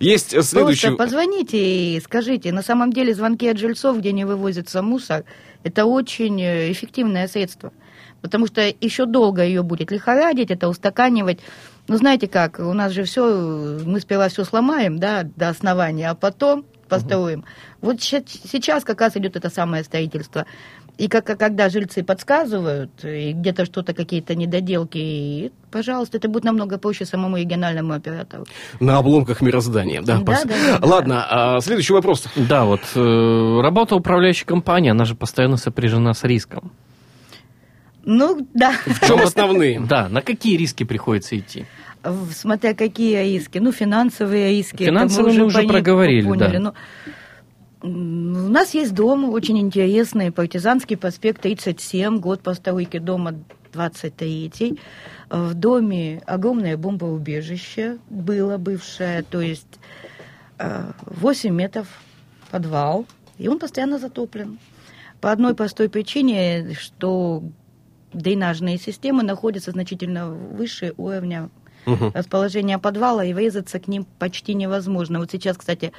Speaker 2: Есть следующий...
Speaker 4: Просто позвоните и скажите, на самом деле звонки от жильцов, где не вывозится мусор, это очень э, эффективное средство. Потому что еще долго ее будет лихорадить, это устаканивать. Ну, знаете как, у нас же все, мы сперва все сломаем, да, до основания, а потом построим. Вот ща- сейчас как раз идет это самое строительство. И как, когда жильцы подсказывают, и где-то что-то, какие-то недоделки, и, пожалуйста, это будет намного проще самому региональному оператору.
Speaker 2: На обломках мироздания. Да,
Speaker 4: Да,
Speaker 2: пос-
Speaker 4: да, да, да.
Speaker 2: Ладно, а, следующий вопрос.
Speaker 3: Да, вот э, работа управляющей компании, она же постоянно сопряжена с риском.
Speaker 4: Ну, да,
Speaker 2: В чем (laughs) основные?
Speaker 3: Да, на какие риски приходится идти?
Speaker 4: Смотря какие риски. Ну, финансовые риски. это
Speaker 3: Финансовые мы уже
Speaker 4: пони-
Speaker 3: проговорили,
Speaker 4: поняли.
Speaker 3: да.
Speaker 4: Но, м, у нас есть дом очень интересный, Партизанский проспект 37, год постройки дома 23 В доме огромное бомбоубежище было бывшее, то есть э, 8 метров подвал, и он постоянно затоплен. По одной простой причине, что дренажные системы находятся значительно выше уровня расположения подвала, и врезаться к ним почти невозможно. Вот сейчас, кстати,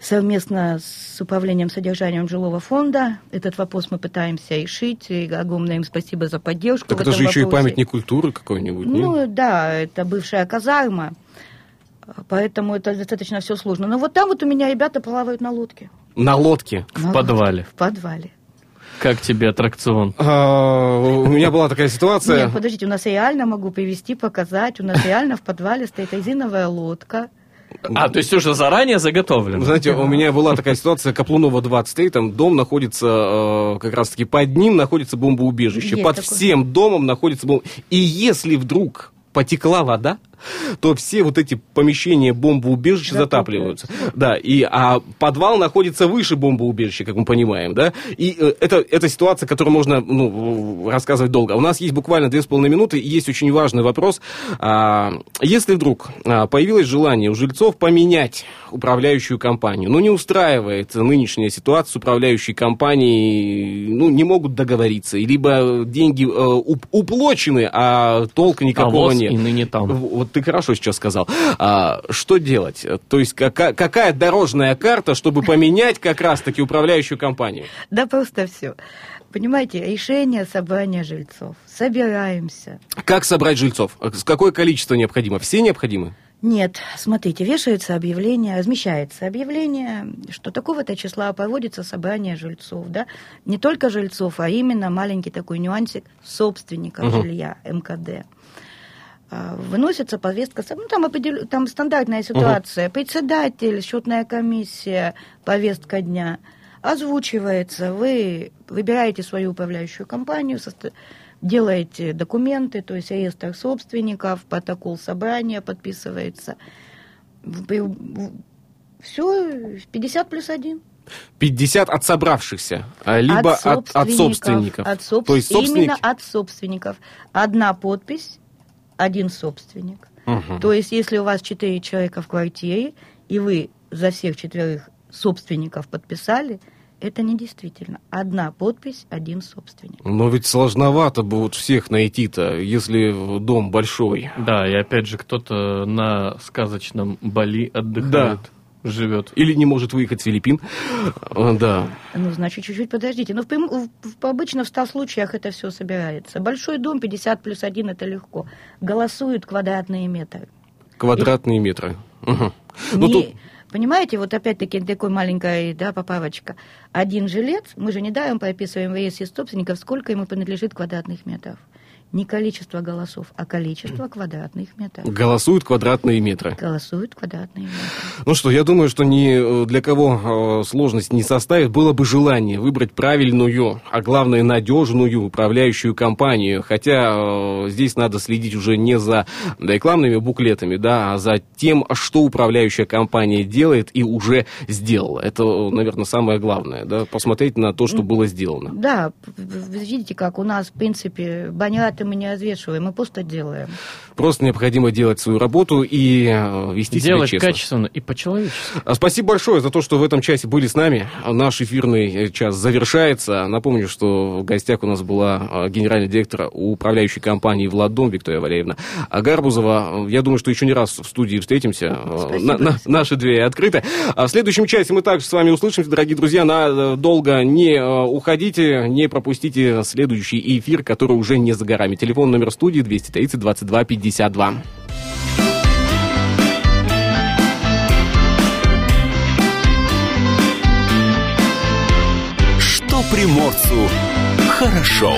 Speaker 4: совместно с управлением содержанием жилого фонда этот вопрос мы пытаемся решить. И огромное им спасибо за поддержку.
Speaker 2: Так это же еще и
Speaker 4: вопросе.
Speaker 2: памятник культуры какой-нибудь.
Speaker 4: Ну да, это бывшая казарма, поэтому это достаточно все сложно. Но вот там вот у меня ребята плавают на лодке.
Speaker 2: На лодке.
Speaker 3: В подвале.
Speaker 4: В подвале.
Speaker 3: Как тебе аттракцион?
Speaker 2: А, у меня была такая ситуация.
Speaker 4: Нет, подождите, у нас реально могу привести, показать. У нас реально в подвале стоит резиновая лодка.
Speaker 3: А, то есть уже заранее заготовлено?
Speaker 2: Знаете, у меня была такая ситуация, Каплунова 23, там дом находится, э, как раз-таки под ним находится бомбоубежище,
Speaker 4: Есть
Speaker 2: под
Speaker 4: такое.
Speaker 2: всем домом находится бомб... И если вдруг потекла вода, то все вот эти помещения бомбоубежища
Speaker 4: Затапливаются.
Speaker 2: Да, и, а подвал находится выше бомбоубежища, как мы понимаем, да. И э, это, это ситуация, которую можно ну, рассказывать долго. У нас есть буквально две с половиной минуты, и есть очень важный вопрос. А, если вдруг а, появилось желание у жильцов поменять управляющую компанию, ну, не устраивает нынешняя ситуация с управляющей компанией, ну, не могут договориться, либо деньги э, уп- уплочены, а толка никакого
Speaker 3: а
Speaker 2: нет.
Speaker 3: и ныне там.
Speaker 2: В- Вот ты хорошо сейчас сказал. А, что делать? То есть какая, какая дорожная карта, чтобы поменять как раз-таки управляющую компанию?
Speaker 4: Да просто все. Понимаете, решение собрания жильцов. Собираемся.
Speaker 2: Как собрать жильцов? Какое количество необходимо? Все необходимы?
Speaker 4: Нет, смотрите, вешается объявление, размещается объявление, что такого-то числа проводится собрание жильцов, да, не только жильцов, а именно маленький такой нюансик собственников
Speaker 2: Мгм.
Speaker 4: жилья, МКД. А, Выносится повестка, ну, там, определ- там стандартная ситуация, председатель, счетная комиссия, повестка дня, озвучивается, вы выбираете свою управляющую компанию, состо- делаете документы, то есть реестр собственников, протокол собрания подписывается. Все, 50 плюс 1.
Speaker 2: 50 от собравшихся, а, либо от, от собственников.
Speaker 4: От собс-
Speaker 2: То есть собственники...
Speaker 4: Именно от собственников. Одна подпись, один собственник.
Speaker 2: Мгм.
Speaker 4: То есть, если у вас четыре человека в квартире, и вы за всех четверых собственников подписали, это не действительно. Одна подпись, один собственник.
Speaker 2: Но ведь сложновато будет всех найти-то, если дом большой.
Speaker 3: Да, и опять же, кто-то на сказочном Бали отдыхает, живет.
Speaker 2: Или не может выехать с Филиппин. А, Да.
Speaker 4: Ну, значит, чуть-чуть подождите. Но в, прям- в- в- обычно в 100 случаях это все собирается. Большой дом 50 плюс 1 это легко. Голосуют квадратные метры.
Speaker 2: Квадратные метры. Мгм. Ну,
Speaker 4: Не-
Speaker 2: тут
Speaker 4: Понимаете, вот опять-таки такой маленькая да, поправочка. Один жилец, мы же недаром прописываем в реестре собственников, сколько ему принадлежит квадратных метров. Не количество голосов, а количество квадратных метров.
Speaker 2: Голосуют квадратные метры.
Speaker 4: Голосуют квадратные метры.
Speaker 2: Ну что, я думаю, что ни э, для кого э, сложность не составит. Было бы желание выбрать правильную, а главное надежную управляющую компанию. Хотя э, здесь надо следить уже не за рекламными буклетами, да, а за тем, что управляющая компания делает и уже сделала. Это, наверное, самое главное, да, посмотреть на то, что было сделано.
Speaker 4: Да, видите, как у нас, в принципе, баняты мы не развешиваем, мы просто делаем.
Speaker 2: Просто необходимо делать свою работу и э, вести
Speaker 3: Делать
Speaker 2: себя честно.
Speaker 3: качественно и по-человечески.
Speaker 2: А Спасибо большое за то, что в этом часе были с нами. Наш эфирный час завершается. Напомню, что в гостях у нас была э, генеральный директор управляющей компании «Владдом» Виктория Валерьевна Гарбузова. Я думаю, что еще не раз в студии встретимся. Э,
Speaker 4: Спасибо.
Speaker 2: На- на- наши двери открыты. А в следующем часе мы также с вами услышимся, дорогие друзья. Надолго не э, уходите, не пропустите следующий эфир, который уже не за горами. Телефон номер студии 230 22 52.
Speaker 1: Что приморцу хорошо.